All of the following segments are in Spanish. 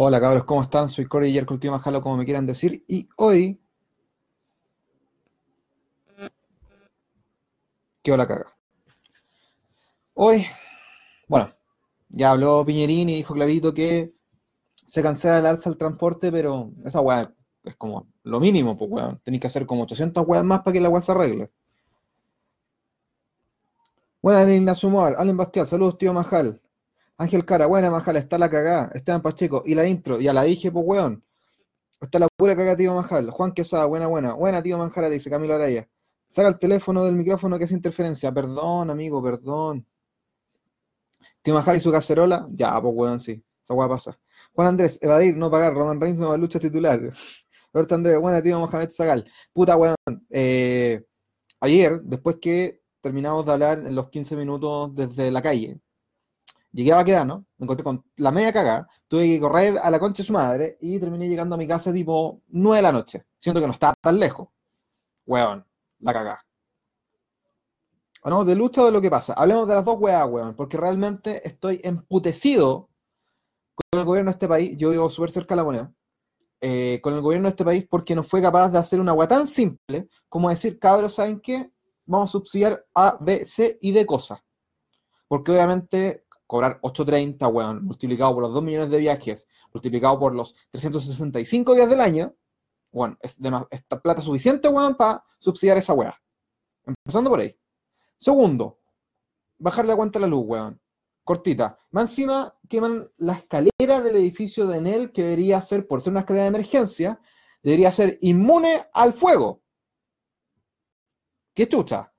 Hola cabros, ¿cómo están? Soy Corey Yerko, último Majalo, como me quieran decir. Y hoy. ¿Qué hola caga? Hoy, bueno, ya habló Piñerín y dijo clarito que se cancela el alza al transporte, pero esa weá es como lo mínimo, pues weón. Tenéis que hacer como 800 weas más para que la weá se arregle. Buenas, Ignacio Moar, Allen Bastián, saludos, tío Majal. Ángel Cara, buena Majal, está la cagada. Esteban Pacheco, y la intro, ya la dije, pues weón. Está la pura cagada, tío Majal. Juan Quesada, buena, buena. Buena, tío Manjara, dice Camilo Araya. Saca el teléfono del micrófono que es interferencia. Perdón, amigo, perdón. Tío Majal y su cacerola, ya, pues weón, sí. Esa weá pasa. Juan Andrés, evadir, no pagar. Roman Reigns, nueva lucha titular. Roberto Andrés, buena, tío Mohamed Zagal. Puta weón. Eh, ayer, después que terminamos de hablar en los 15 minutos desde la calle, Llegué a ¿no? me encontré con la media cagada, tuve que correr a la concha de su madre y terminé llegando a mi casa tipo 9 de la noche. Siento que no estaba tan lejos. Weón, la cagada. Hablamos de lucha o de lo que pasa. Hablemos de las dos weas, weón, porque realmente estoy emputecido con el gobierno de este país. Yo vivo súper cerca de la moneda. Eh, con el gobierno de este país porque no fue capaz de hacer una wea tan simple como decir, cabros, ¿saben qué? Vamos a subsidiar A, B, C y D cosas. Porque obviamente cobrar 8.30, weón, multiplicado por los 2 millones de viajes, multiplicado por los 365 días del año, bueno, es esta plata suficiente, weón, para subsidiar esa weá. Empezando por ahí. Segundo, bajarle la cuenta a la luz, weón. Cortita. Más encima queman la escalera del edificio de Enel, que debería ser, por ser una escalera de emergencia, debería ser inmune al fuego. ¿Qué chucha?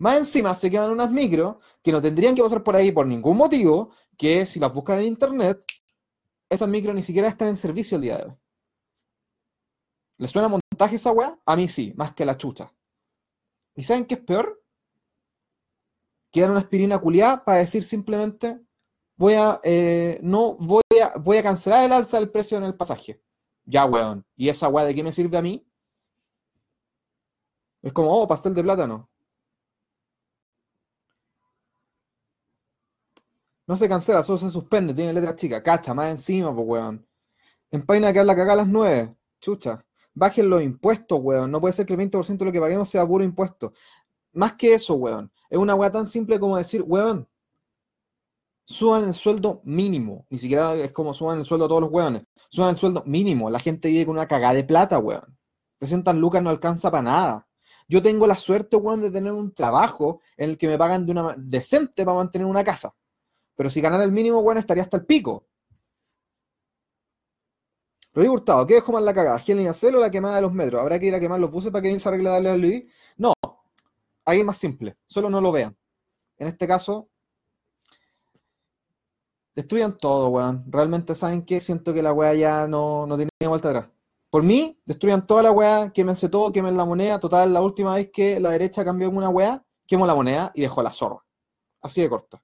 Más encima se quedan unas micros que no tendrían que pasar por ahí por ningún motivo, que si las buscan en internet, esas micros ni siquiera están en servicio el día de hoy. ¿Les suena montaje esa weá? A mí sí, más que la chucha. ¿Y saben qué es peor? Quedan una aspirina culiada para decir simplemente voy a eh, no voy a voy a cancelar el alza del precio en el pasaje. Ya, weón. ¿Y esa weá de qué me sirve a mí? Es como, oh, pastel de plátano. No se cancela, solo se suspende, tiene letra chica. Cacha, más encima, pues, weón. En página que habla cagada a las 9. Chucha. Bajen los impuestos, weón. No puede ser que el 20% de lo que paguemos sea puro impuesto. Más que eso, weón. Es una weá tan simple como decir, weón, suban el sueldo mínimo. Ni siquiera es como suban el sueldo a todos los weones. Suban el sueldo mínimo. La gente vive con una cagada de plata, weón. 300 lucas no alcanza para nada. Yo tengo la suerte, weón, de tener un trabajo en el que me pagan de una decente para mantener una casa. Pero si ganara el mínimo, bueno, estaría hasta el pico. Luis Hurtado, ¿qué dejó más la cagada? ¿Quién a o la quemada de los metros? ¿Habrá que ir a quemar los buses para que bien se arregle darle a Luis? No, ahí es más simple, solo no lo vean. En este caso, destruyan todo, weón. Realmente, ¿saben qué? Siento que la weá ya no, no tiene vuelta atrás. Por mí, destruyan toda la weá, quémense todo, quemen la moneda. Total, la última vez que la derecha cambió en una weá, quemó la moneda y dejó la zorra. Así de corta.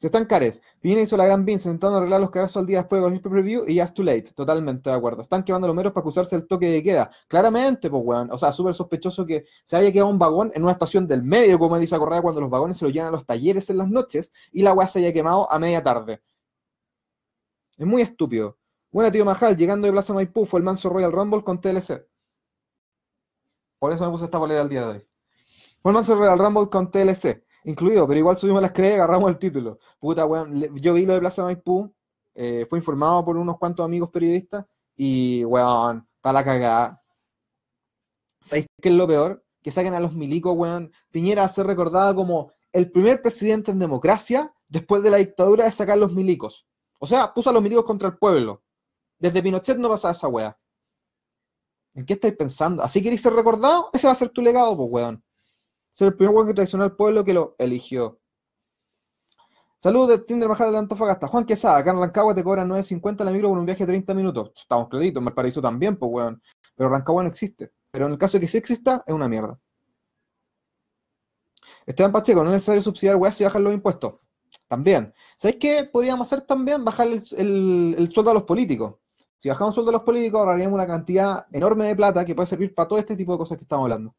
Se están cares. Viene hizo la gran Vince intentando arreglar los cagazos al día después de los preview y ya es too late. Totalmente de acuerdo. Están quemando los meros para acusarse del toque de queda. Claramente, pues, weón. O sea, súper sospechoso que se haya quedado un vagón en una estación del medio, como Elisa Correa, cuando los vagones se lo llevan a los talleres en las noches y la weá se haya quemado a media tarde. Es muy estúpido. Buena, tío Majal, llegando de Plaza Maipú, fue el manso Royal Rumble con TLC. Por eso me puse esta bolera al día de hoy. Fue el manso Royal Rumble con TLC incluido, pero igual subimos las crees y agarramos el título. Puta, weón, yo vi lo de Plaza Maipú, eh, fue informado por unos cuantos amigos periodistas y, weón, está la cagada. ¿Sabéis qué es lo peor? Que saquen a los milicos, weón. Piñera a ser recordada como el primer presidente en democracia después de la dictadura de sacar los milicos. O sea, puso a los milicos contra el pueblo. Desde Pinochet no pasaba esa weá. ¿En qué estáis pensando? ¿Así queréis ser recordado? Ese va a ser tu legado, pues, weón ser el primer weón que traicionó al pueblo que lo eligió. Saludos de Tinder Bajada de Antofagasta. Juan Quesada, acá en Rancagua te cobran 9.50 la micro por un viaje de 30 minutos. Estamos claritos, en paraíso también, pues weón. Pero Rancagua no existe. Pero en el caso de que sí exista, es una mierda. Esteban Pacheco, no es necesario subsidiar weas si bajan los impuestos. También. ¿Sabéis qué podríamos hacer también? Bajar el, el sueldo a los políticos. Si bajamos el sueldo a los políticos, ahorraríamos una cantidad enorme de plata que puede servir para todo este tipo de cosas que estamos hablando.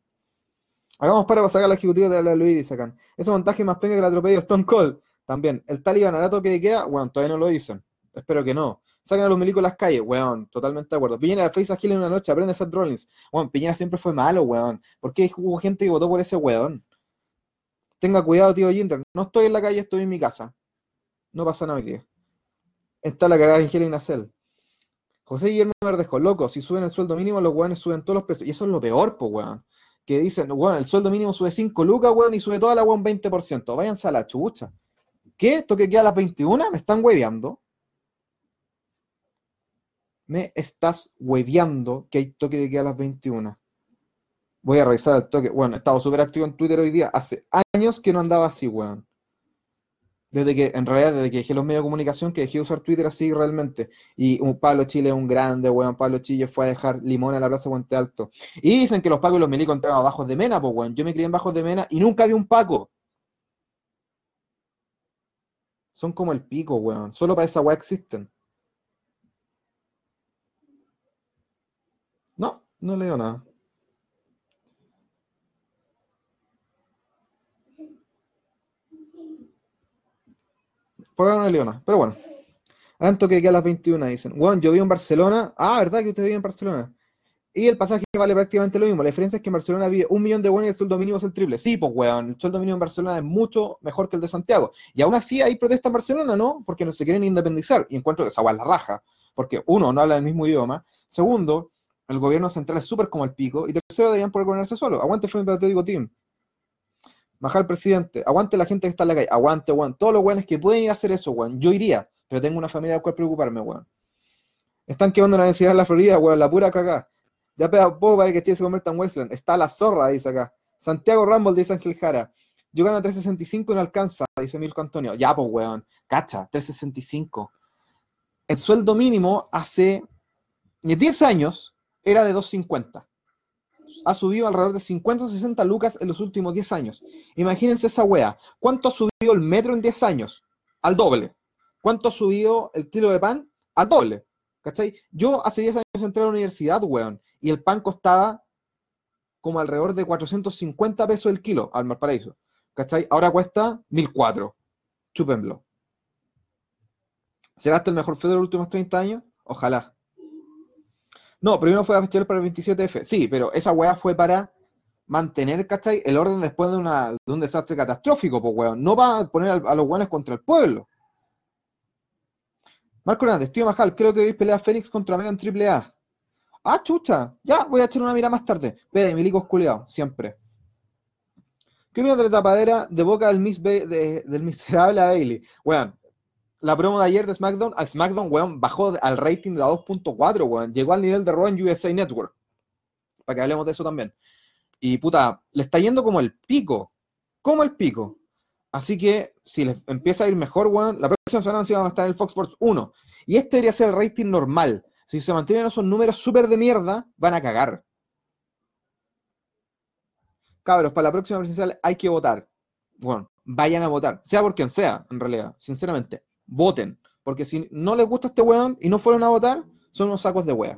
Hagamos para sacar la ejecutiva de la Luis, sacan. Ese montaje más pega que el atropello Stone Cold. También. El Taliban hará toque de queda. Bueno, todavía no lo dicen. Espero que no. Sacan a los milicos a las calles, weón, totalmente de acuerdo. Piñera face a en una noche, aprende a hacer Rollins. Weón, Piñera siempre fue malo, weón. ¿Por qué hubo gente que votó por ese weón? Tenga cuidado, tío Jinder. No estoy en la calle, estoy en mi casa. No pasa nada aquí. Está la cagada de Ingel y Nacel. José Guillermo Verdejo, loco, si suben el sueldo mínimo, los weones suben todos los precios. Y eso es lo peor, pues, weón. Que dicen, weón, el sueldo mínimo sube 5 lucas, weón, y sube toda la weón 20%. Váyanse a la chucha. ¿Qué? ¿Toque queda a las 21? ¿Me están hueveando? Me estás hueveando que hay toque de queda a las 21. Voy a revisar el toque. Bueno, he estado súper activo en Twitter hoy día. Hace años que no andaba así, weón. Desde que, en realidad, desde que dejé los medios de comunicación, que dejé de usar Twitter así realmente. Y un Pablo Chile es un grande, weón. Pablo Chile fue a dejar limón en la plaza Puente Alto. Y dicen que los pacos y los milicos entraban bajos de mena, pues, weón. Yo me crié en bajos de mena y nunca vi un paco. Son como el pico, weón. Solo para esa weá existen. No, no leo nada. Por ahora no leo nada. Pero bueno. Tanto que a las 21 dicen. Weón, yo vivo en Barcelona. Ah, ¿verdad que usted vive en Barcelona? Y el pasaje vale prácticamente lo mismo. La diferencia es que en Barcelona vive un millón de buenos y el sueldo mínimo es el triple. Sí, pues, weón, el sueldo mínimo en Barcelona es mucho mejor que el de Santiago. Y aún así hay protesta en Barcelona, ¿no? Porque no se quieren independizar. Y encuentro que esa la raja. Porque, uno, no habla el mismo idioma. Segundo, el gobierno central es súper como el pico. Y tercero, deberían poder ponerse solo. Aguante Frente Patriótico Team. Baja el presidente. Aguante la gente que está en la calle. Aguante, weón. Todos los weones que pueden ir a hacer eso, weón. Yo iría. Pero tengo una familia de cual preocuparme, weón. Están quemando la densidad en la Florida, weón. La pura cagada. Ya pega poco para que Chile se convierta en Westland. Está la zorra, dice acá. Santiago Rumble, dice Ángel Jara. Yo gano 365 y no alcanza, dice Milko Antonio. Ya, pues, weón. Cacha, 365. El sueldo mínimo hace 10 años era de 250. Ha subido alrededor de 50 o 60 lucas en los últimos 10 años. Imagínense esa wea. ¿Cuánto ha subido el metro en 10 años? Al doble. ¿Cuánto ha subido el kilo de pan? Al doble. ¿Cachai? Yo hace 10 años entré a la universidad, weón y el pan costaba como alrededor de 450 pesos el kilo al Malparaíso. ¿Cachai? Ahora cuesta 1004. Chúpenlo. ¿Será el mejor feo de los últimos 30 años? Ojalá. No, primero fue a fechar para el 27F. Sí, pero esa weá fue para mantener, ¿cachai? El orden después de, una, de un desastre catastrófico, pues weón. No va a poner a, los weones contra el pueblo. Marco Hernández, tío Majal, creo que hoy pelea Fénix contra Mega en AAA. Ah, chucha, ya, voy a echar una mira más tarde. Pede, milicos culiados, siempre. ¿Qué opinas de la tapadera de boca del, del miserable Bailey? Weón, la promo de ayer de SmackDown, a SmackDown, weón, bajó al rating de la 2.4, weón. Llegó al nivel de Raw en USA Network. Para que hablemos de eso también. Y puta, le está yendo como el pico. Como el pico. Así que si les empieza a ir mejor, weón, la próxima semana sí vamos a estar en el Fox Sports 1. Y este debería ser el rating normal. Si se mantienen esos números súper de mierda, van a cagar. Cabros, para la próxima presidencial hay que votar. Bueno, vayan a votar, sea por quien sea, en realidad, sinceramente. Voten, porque si no les gusta este weón y no fueron a votar, son unos sacos de wea.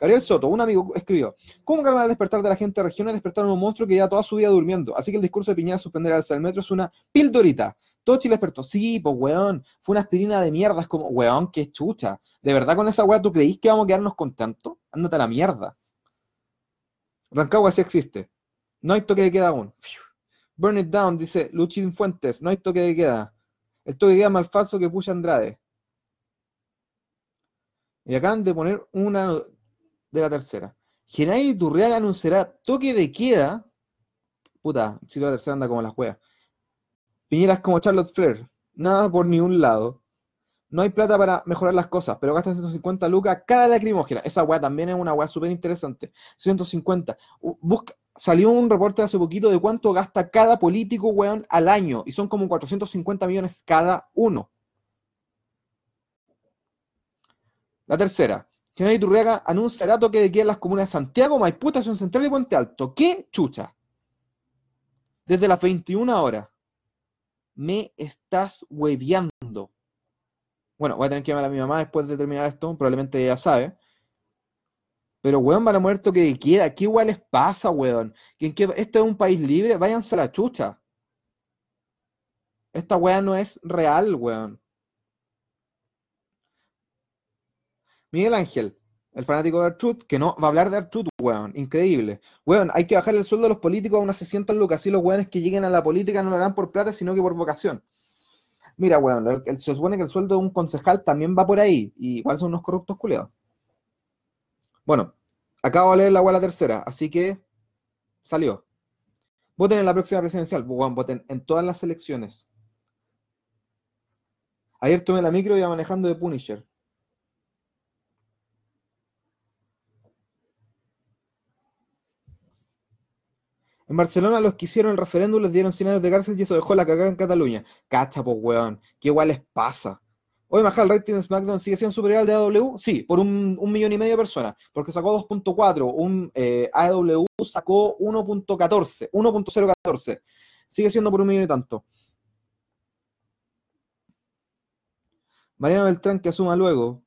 Gabriel Soto, un amigo, escribió: ¿Cómo calmar el despertar de la gente de regiones despertaron un monstruo que ya toda su vida durmiendo? Así que el discurso de Piñera suspender al del metro es una pildorita. Todo Chile despertó. Sí, pues, weón. Fue una aspirina de mierda. Es como, weón, qué chucha. ¿De verdad con esa weá tú creís que vamos a quedarnos contentos? Ándate a la mierda. Rancagua sí existe. No hay toque de queda aún. Burn it down, dice Luchín Fuentes. No hay toque de queda. El toque queda más falso que pucha Andrade. Y acaban de poner una de la tercera. Genay Turriaga anunciará toque de queda. Puta, si la tercera anda como las weas. Piñera es como Charlotte Flair, nada por ni un lado. No hay plata para mejorar las cosas, pero gastan 150 lucas cada lacrimógena. Esa weá también es una weá súper interesante. 150. Busca, salió un reporte hace poquito de cuánto gasta cada político, weón, al año. Y son como 450 millones cada uno. La tercera. General Iturriaga anunciará toque de queda en las comunas de Santiago, Maipú, Estación Central y Puente Alto. ¿Qué chucha? Desde las 21 horas me estás hueviando. Bueno, voy a tener que llamar a mi mamá después de terminar esto, probablemente ella sabe. Pero, weón, van a morir toque de queda. ¿Qué igual les pasa, weón? ¿Que, ¿Esto es un país libre? Váyanse a la chucha. Esta weá no es real, weón. Miguel Ángel, el fanático de Artruth, que no va a hablar de Artruth, weón. Increíble. Weón, hay que bajar el sueldo de los políticos a unas 600 lucas. Así los weones que lleguen a la política no lo harán por plata, sino que por vocación. Mira, weón, se supone que el sueldo de un concejal también va por ahí. Y igual son unos corruptos culeados. Bueno, acabo de leer la la tercera, así que salió. Voten en la próxima presidencial. Weón, voten en todas las elecciones. Ayer tomé la micro y iba manejando de Punisher. En Barcelona los que hicieron el referéndum les dieron 100 años de cárcel y eso dejó la cagada en Cataluña. Cacha, pues, weón. ¿Qué igual les pasa? Hoy Majal rating de SmackDown sigue siendo superior al de AW. Sí, por un, millón y medio de personas. Porque sacó 2.4. Un eh, AW sacó 1.14. 1.014. Sigue siendo por un millón y tanto. Mariano Beltrán que asuma luego.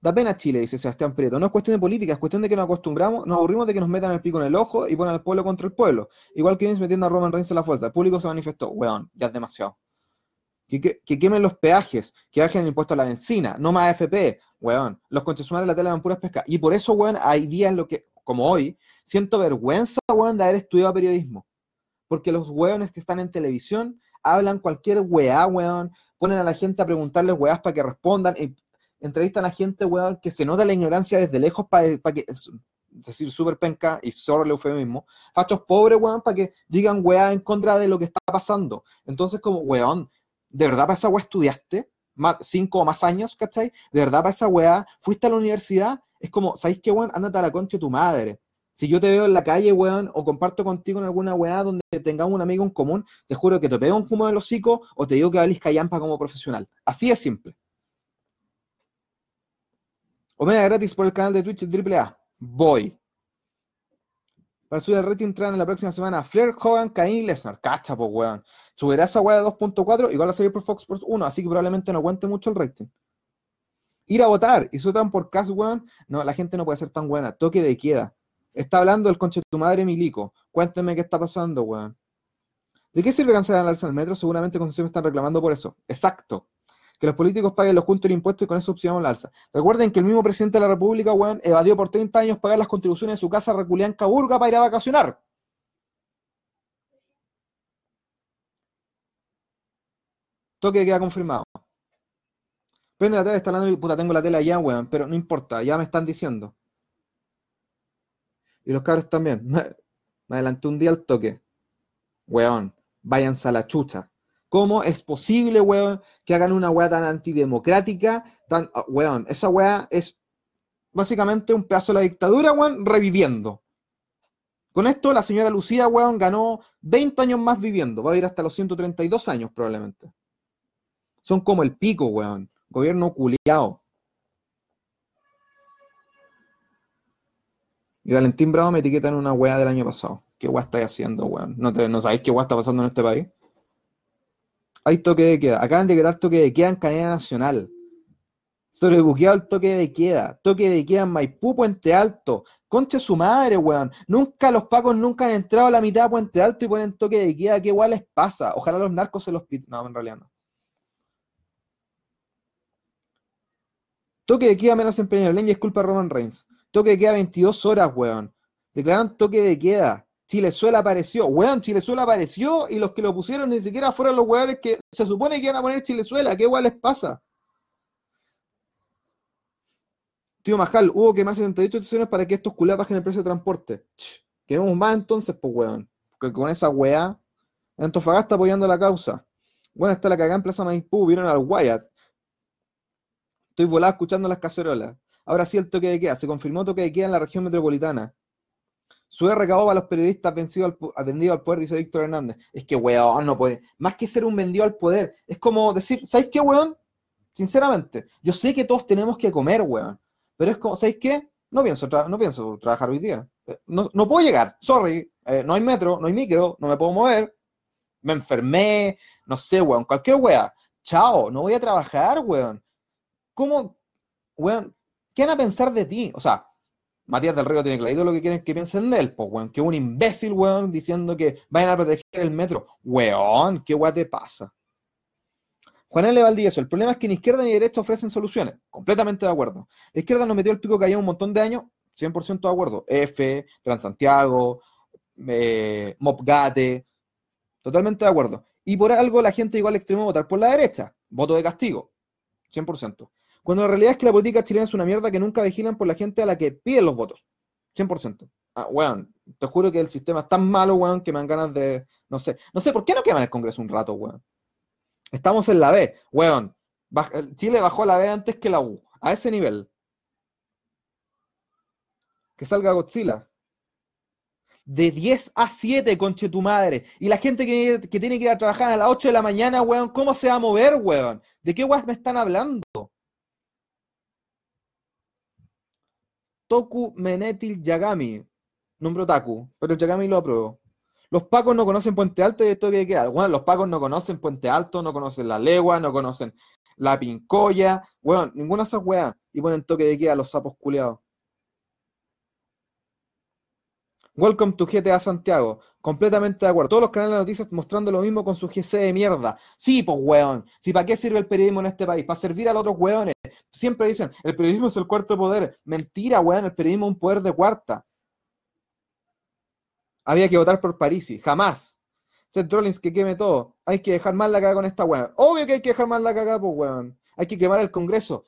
Da pena Chile, dice Sebastián Prieto. No es cuestión de política, es cuestión de que nos acostumbramos, nos aburrimos de que nos metan el pico en el ojo y ponen al pueblo contra el pueblo. Igual que Vince metiendo a Roman Reigns en la fuerza. El público se manifestó. Weón, ya es demasiado. Que, quemen los peajes, que bajen el impuesto a la benzina, no más AFP, weón. Los concesionarios de la tele van puras pescas. Y por eso, weón, hay días en lo que, como hoy, siento vergüenza, weón, de haber estudiado periodismo. Porque los weones que están en televisión hablan cualquier weá, weón, ponen a la gente a preguntarles weás para que respondan. Y entrevistan a gente, weón, que se nota la ignorancia desde lejos para que, es decir, súper penca y solo el eufemismo, fachos pobres, weón, para que digan weá en contra de lo que está pasando. Entonces, como, weón, ¿de verdad para esa weá estudiaste? cinco o más años, ¿cachai? ¿De verdad para esa weá fuiste a la universidad? Es como, ¿sabéis qué, weón? Ándate a la concha de tu madre. Si yo te veo en la calle, weón, o comparto contigo en alguna weá donde tengamos un amigo en común, te juro que te pego un humo de los hocico o te digo que valís callampa como profesional. Así es simple. Omega gratis por el canal de Twitch AAA. Voy. Para subir el rating traen en la próxima semana Flair, Hogan, Cain y Lesnar. Cacha, pues, weón. Subirá esa weá de 2.4 igual a salir por Fox Sports 1, así que probablemente no cuente mucho el rating. Ir a votar y sueltan por cash, weón. No, la gente no puede ser tan buena. Toque de queda. Está hablando el conche de tu madre, Milico. Cuénteme qué está pasando, weón. ¿De qué sirve cancelar el alza del metro? Seguramente me están reclamando por eso. Exacto que los políticos paguen los juntos de impuestos y con eso subsidiamos la alza. Recuerden que el mismo presidente de la República, weón, evadió por 30 años pagar las contribuciones de su casa reculean Caburga para ir a vacacionar. Toque queda confirmado. Prende la tele, está hablando y puta, tengo la tele allá, weón, pero no importa, ya me están diciendo. Y los cabros también. Me adelanté un día al toque. Weón, váyanse a la chucha. ¿Cómo es posible, weón, que hagan una weá tan antidemocrática? Ah, weón, esa weá es básicamente un pedazo de la dictadura, weón, reviviendo. Con esto, la señora Lucía, weón, ganó 20 años más viviendo. Va a ir hasta los 132 años, probablemente. Son como el pico, weón. Gobierno culiao. Y Valentín Bravo me etiqueta en una weá del año pasado. ¿Qué weá estáis haciendo, weón? ¿No, ¿No sabéis qué weá está pasando en este país? Hay toque de queda. Acaban de quedar toque de queda en cadena nacional. Sobrebuqueado el toque de queda. Toque de queda en Maipú, Puente Alto. Concha su madre, weón. Nunca los pacos nunca han entrado a la mitad de Puente Alto y ponen toque de queda. ¿Qué igual les pasa? Ojalá los narcos se los piden. No, en realidad no. Toque de queda menos empeño. Leña es culpa Roman Reigns. Toque de queda 22 horas, weón. Declaran toque de queda. Chilezuela apareció. Weón, Chilezuela apareció y los que lo pusieron ni siquiera fueron los weones que se supone que iban a poner Chilezuela. ¿Qué igual les pasa? Tío Majal, hubo que más 78 estaciones para que estos culés bajen el precio de transporte. Queremos más entonces, pues weón. Porque con esa weá, Antofagasta apoyando la causa. Bueno, está la cagada en Plaza Maipú, vieron al Wyatt. Estoy volado escuchando las cacerolas. Ahora sí el toque de queda. Se confirmó toque de queda en la región metropolitana. Su recabó para los periodistas vencido al, vendido al poder, dice Víctor Hernández. Es que, weón, no puede. Más que ser un vendido al poder, es como decir, ¿sabéis qué, weón? Sinceramente, yo sé que todos tenemos que comer, weón. Pero es como, ¿sabéis qué? No pienso, no pienso trabajar hoy día. Eh, no, puedo llegar, sorry. Eh, no hay metro, no hay micro, no me puedo mover. Me enfermé, no sé, weón. Cualquier weón. Chao, no voy a trabajar, weón. ¿Cómo, weón? ¿Qué van a pensar de ti? O sea, Matías del Río tiene clarito lo que quieren que piensen de él, pues, weón. Que un imbécil, weón, diciendo que vayan a proteger el metro. Weón, ¿qué weón te pasa? Juan L. Valdivieso, el problema es que ni izquierda ni derecha ofrecen soluciones. Completamente de acuerdo. La izquierda nos metió el pico que había un montón de años, 100% de acuerdo. F, Transantiago, eh, Mopgate, totalmente de acuerdo. Y por algo la gente llegó al extremo a votar por la derecha. Voto de castigo, 100%. Cuando la realidad es que la política chilena es una mierda que nunca vigilan por la gente a la que piden los votos. 100%. Ah, weón, te juro que el sistema es tan malo, weón, que me dan ganas de. No sé. No sé, ¿por qué no queman el Congreso un rato, weón? Estamos en la B, weón. Chile bajó la B antes que la U. A ese nivel. Que salga Godzilla. De 10 a 7, conche tu madre. Y la gente que, tiene que ir a trabajar a las 8 de la mañana, weón, ¿cómo se va a mover, weón? ¿De qué weón me están hablando? Toku Menetil Yagami. Nombre Taku, pero el Yagami lo aprobó. Los pacos no conocen Puente Alto y esto que queda. Bueno, los pacos no conocen Puente Alto, no conocen la legua, no conocen la pincoya, bueno, ninguna de esas weas. Y ponen toque de queda a los sapos culeados. Welcome to GTA Santiago. Completamente de acuerdo. Todos los canales de noticias mostrando lo mismo con su GC de mierda. Sí, pues weón. ¿Sí, ¿Para qué sirve el periodismo en este país? Para servir a los otros weones. Siempre dicen, el periodismo es el cuarto poder. Mentira, weón. El periodismo es un poder de cuarta. Había que votar por Parisi. Jamás. Seth Rollins que queme todo. Hay que dejar mal la cagada con esta weón. Obvio que hay que dejar mal la cagada, pues weón. Hay que quemar el Congreso.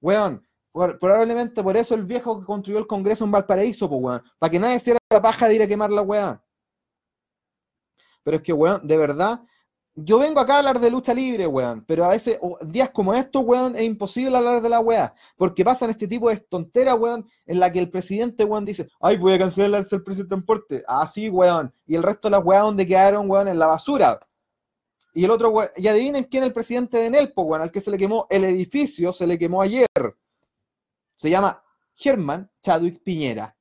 Weón, probablemente por eso el viejo que construyó el Congreso en Valparaíso, pues, weón. Para que nadie se la paja de ir a quemar la weá. Pero es que, weón, de verdad, yo vengo acá a hablar de lucha libre, weón, pero a veces, días como estos, weón, es imposible hablar de la weá, porque pasan este tipo de tonteras, weón, en la que el presidente, weón, dice, ay, voy a cancelar el presidente en porte. Ah, sí, weón. Y el resto de las weas donde quedaron, weón, en la basura. Y el otro, weón, y adivinen quién es el presidente de Nelpo, weón, al que se le quemó el edificio, se le quemó ayer. Se llama Germán Chadwick Piñera.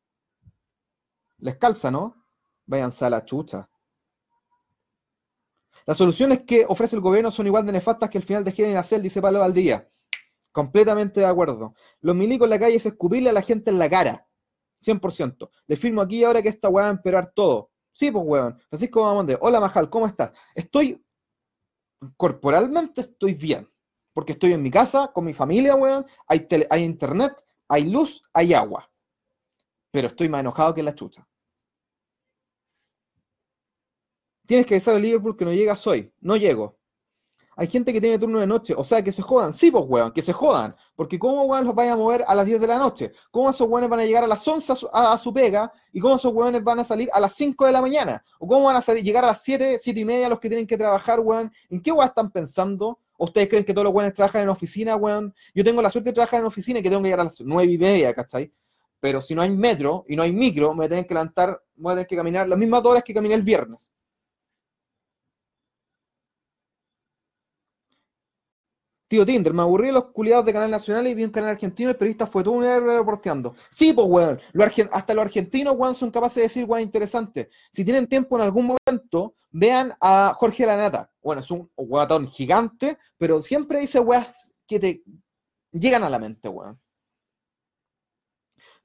Les calza, ¿no? Váyanse a la chucha. Las soluciones que ofrece el gobierno son igual de nefastas que el final de Gira y Nacel, dice Pablo Valdía. Completamente de acuerdo. Los milicos en la calle es escupirle a la gente en la cara. 100%. Le firmo aquí ahora que esta weá va a empeorar todo. Sí, pues weón. Francisco Mamonde. Hola Majal, ¿cómo estás? Estoy. Corporalmente estoy bien. Porque estoy en mi casa, con mi familia, weón. Hay, hay internet, hay luz, hay agua. Pero estoy más enojado que la chucha. Tienes que avisar a Liverpool que no llegas hoy. No llego. Hay gente que tiene turno de noche, o sea, que se jodan. Sí, pues, weón, que se jodan. Porque ¿cómo, weón, los vaya a mover a las 10 de la noche? ¿Cómo esos weones van a llegar a las 11 a su, pega? ¿Y cómo esos weones van a salir a las 5 de la mañana? ¿O cómo van a salir, llegar a las 7, 7 y media los que tienen que trabajar, weón? ¿En qué weón están pensando? Ustedes creen que todos los weones trabajan en oficina, weón? Yo tengo la suerte de trabajar en oficina y que tengo que llegar a las 9 y media, ¿cachai? Pero si no hay metro y no hay micro, me voy a tener que levantar, voy a tener que caminar las mismas horas que caminé el viernes. Tío Tinder, me aburrí de los culiados de Canal Nacional y vi un canal argentino, el periodista fue todo un héroe reporteando. Sí, pues, weón, hasta los argentinos, weón, son capaces de decir, weón, interesante. Si tienen tiempo en algún momento, vean a Jorge Lanata. Bueno, es un guatón gigante, pero siempre dice weas que te llegan a la mente, weón.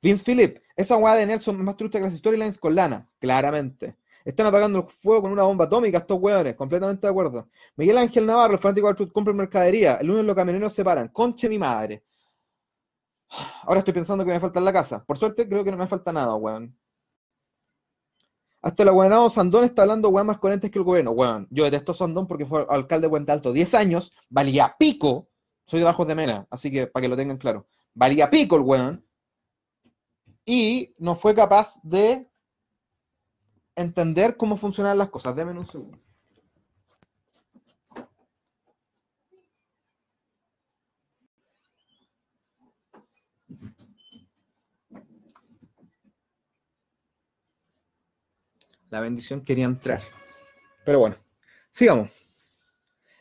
Vince Philip, esa weá de Nelson es más trucha que las storylines con lana, claramente. Están apagando el fuego con una bomba atómica estos hueones, completamente de acuerdo. Miguel Ángel Navarro, el fanático de Truth, compra mercadería. El lunes los camioneros se paran. Conche mi madre. Ahora estoy pensando que me falta en la casa. Por suerte creo que no me falta nada, weón. Hasta el aguanado Sandón está hablando weón más coherentes que el gobierno. Weón, yo detesto Sandón porque fue alcalde de Puente Alto 10 años, valía pico. Soy de Bajos de Mena, así que para que lo tengan claro. Valía pico el weón. Y no fue capaz de entender cómo funcionan las cosas. Deme un segundo. La bendición quería entrar. Pero bueno, sigamos.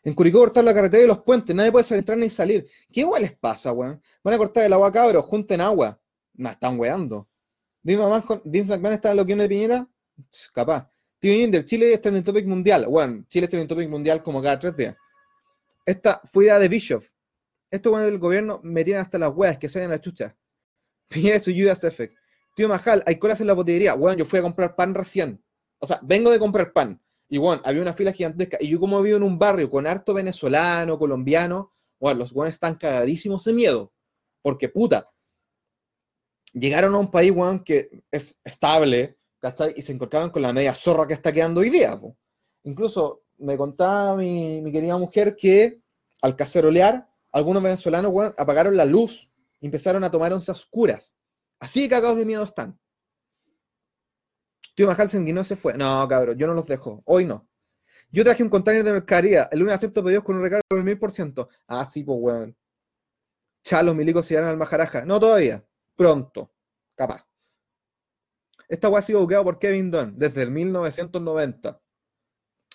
En Curicó cortar la carretera y los puentes, nadie puede entrar ni salir. ¿Qué igual les pasa, weón? Van a cortar el agua cabros, junten agua. Me están weando. Vince McMahon está en lo que de Piñera, capaz. Tío Inder, Chile está en el topic mundial. Bueno, Chile está en el topic mundial como cada tres días. Esta fue idea de Bishop. Esto bueno del gobierno me tienen hasta las weas que se la chucha. Piñera su US Effect. Tío Majal, hay colas en la botillería. Bueno, yo fui a comprar pan recién. O sea, vengo de comprar pan. Y bueno, había una fila gigantesca. Y yo como vivo en un barrio con harto venezolano, colombiano, bueno, los buenos están cagadísimos de miedo. Porque puta, llegaron a un país, weón, que es estable, ¿cachai? Y se encontraron con la media zorra que está quedando hoy día. Incluso me contaba mi, querida mujer que al cacerolear, algunos venezolanos, apagaron la luz y empezaron a tomar once oscuras. Así cagados de miedo están. Tío Majal no se fue. No, cabrón, yo no los dejo. Hoy no. Yo traje un container de mercadería. El lunes acepto pedidos con un recargo del mil por ciento. Ah, sí, pues, weón. Chalos, milicos se irán al Majaraja. No todavía. Pronto. Capaz. Esta weá ha sido buqueada por Kevin Dunn desde el 1990.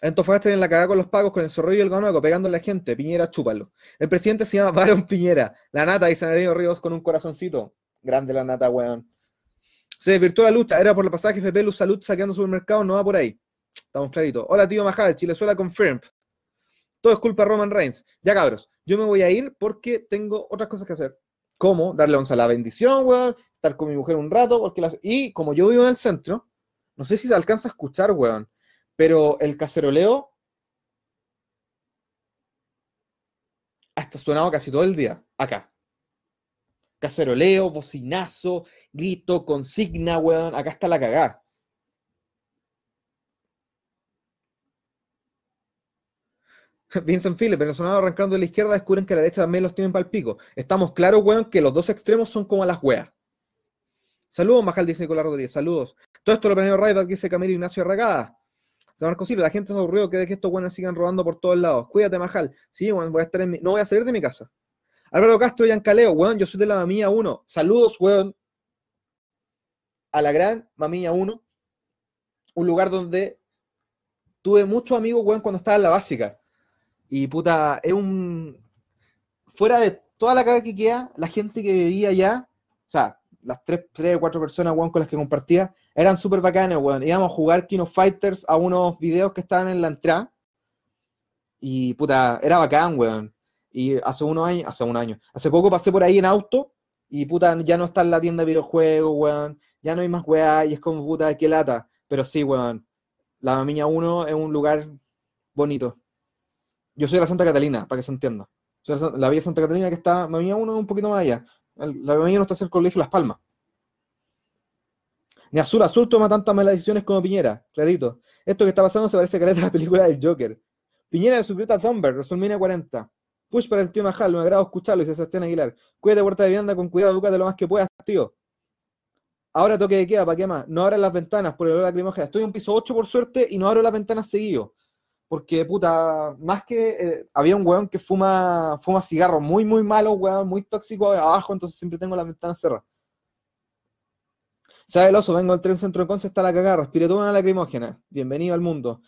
Antofagasta en la cagada con los pagos con el zorrillo y el ganoco pegando a la gente. Piñera, chúpalo. El presidente se llama Baron Piñera. La nata y Sanario Ríos con un corazoncito. Grande la nata, weón. Se desvirtuó la lucha. Era por el pasaje FP Luz Salud saqueando supermercados. No va por ahí. Estamos claritos. Hola, tío Majal. Chilezuela confirmed. Todo es culpa de Roman Reigns. Ya, cabros. Yo me voy a ir porque tengo otras cosas que hacer. Como darle once a la bendición, weón. Con mi mujer un rato. Porque las... Y como yo vivo en el centro, no sé si se alcanza a escuchar, weón. Pero el caceroleo hasta sonado casi todo el día. Acá caceroleo, bocinazo, grito, consigna, weón. Acá está la cagada. Vincent Phillips, venezolano arrancando de la izquierda, descubren que la derecha también los tienen para el pico. Estamos claros, weón, que los dos extremos son como las weas. Saludos, Majal, dice Nicolás Rodríguez. Saludos. Todo esto lo planeó Raidback, dice Camilo Ignacio Arragada. San Marcos la gente se aburrido que de que estos weones sigan robando por todos lados. Cuídate, Majal. Sí, weón, voy a estar en mi... No voy a salir de mi casa. Álvaro Castro y Ancaleo, weón, yo soy de la Mamilla 1. Saludos, weón, a la gran Mamilla 1. Un lugar donde tuve muchos amigos, weón, cuando estaba en la básica. Y puta, es un. Fuera de toda la cabeza que queda, la gente que vivía allá, o sea, las tres, tres cuatro personas, weón, con las que compartía, eran súper bacanas, weón. Íbamos a jugar Kino Fighters a unos videos que estaban en la entrada. Y puta, era bacán, weón. Y hace unos años, hace un año, hace poco pasé por ahí en auto y puta, ya no está en la tienda de videojuegos, weón. Ya no hay más weá y es como puta, qué lata. Pero sí, weón. La Mamiña 1 es un lugar bonito. Yo soy de la Santa Catalina, para que se entienda. la, Villa Santa Catalina que está, Mamiña 1 es un poquito más allá. La Mamiña no está cerca del colegio Las Palmas. Ni Azul Azul toma tantas malas decisiones como Piñera, clarito. Esto que está pasando se parece a la película del Joker. Piñera de su a Zomber, WrestleMania 40. Push para el tío Majal, me agrado escucharlo, dice Sebastián Aguilar. Cuídate puerta de vivienda con cuidado, de lo más que puedas, tío. Ahora toque de queda, ¿para qué más? No abran las ventanas por el olor lacrimógeno. Estoy en un piso 8 por suerte y no abro las ventanas seguido. Porque, puta, más que eh, había un weón que fuma, fuma cigarros muy, muy malo, weón, muy tóxico abajo, entonces siempre tengo las ventanas cerradas. ¿Sabe el oso? Vengo al tren centro de Conce, está la cagada, respire toda una lacrimógena. Bienvenido al mundo.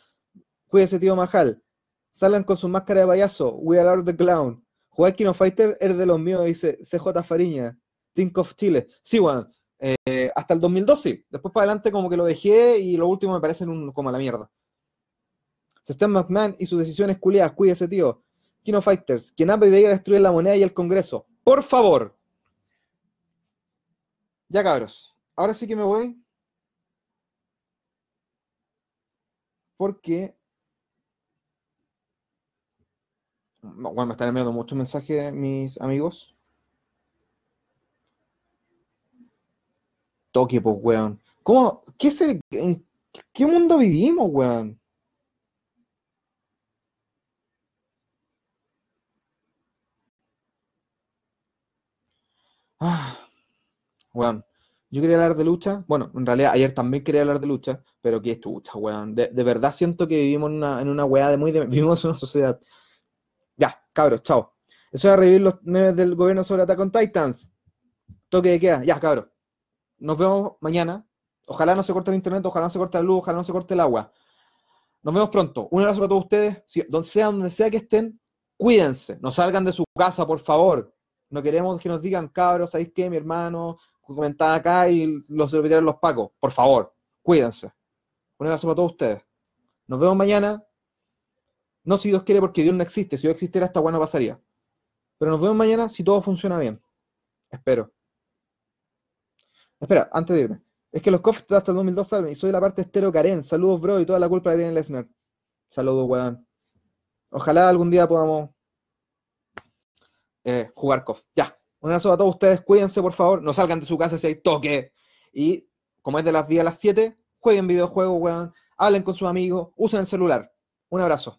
Cuídese, tío Majal. Salgan con su máscara de payaso. We are the clown. Jugar Kino Fighter es de los míos, dice CJ Fariña. Think of Chile. Sí, bueno, eh, hasta el 2012. Después para adelante como que lo dejé y lo último me parecen como la mierda. Stan McMahon y sus decisiones culiadas. Cuídese, tío. Kino Fighters. Quien habla y venga a destruir la moneda y el Congreso. Por favor. Ya cabros. Ahora sí que me voy. Porque bueno, me están enviando muchos mensajes mis amigos. Toque, pues, weón. ¿Cómo? ¿Qué ¿En qué mundo vivimos, weón? Ah, weón. Yo quería hablar de lucha. Bueno, en realidad ayer también quería hablar de lucha, pero ¿qué es lucha, weón? De, verdad siento que vivimos en una, en una weá de muy... vivimos en una sociedad ya, cabros, chao. Eso es revivir los memes del gobierno sobre Attack on Titans. Toque de queda. Ya, cabros. Nos vemos mañana. Ojalá no se corte el internet, ojalá no se corte la luz, ojalá no se corte el agua. Nos vemos pronto. Un abrazo para todos ustedes. donde sea donde sea que estén, cuídense. No salgan de su casa, por favor. No queremos que nos digan, cabros, ¿sabéis qué? Mi hermano comentaba acá y los repitieron los pacos. Por favor, cuídense. Un abrazo para todos ustedes. Nos vemos mañana. No si Dios quiere porque Dios no existe. Si Dios existiera, esta bueno pasaría. Pero nos vemos mañana si todo funciona bien. Espero. Espera, antes de irme. Es que los cofres hasta el 2002 salen y soy la parte estero Karen. Saludos, bro, y toda la culpa la tiene Lesnar. Saludos, weón. Ojalá algún día podamos eh, jugar KOF. Ya. Un abrazo a todos ustedes. Cuídense, por favor. No salgan de su casa si hay toque. Y como es de las 10 a las 7, jueguen videojuegos, weón. Hablen con sus amigos. Usen el celular. Un abrazo.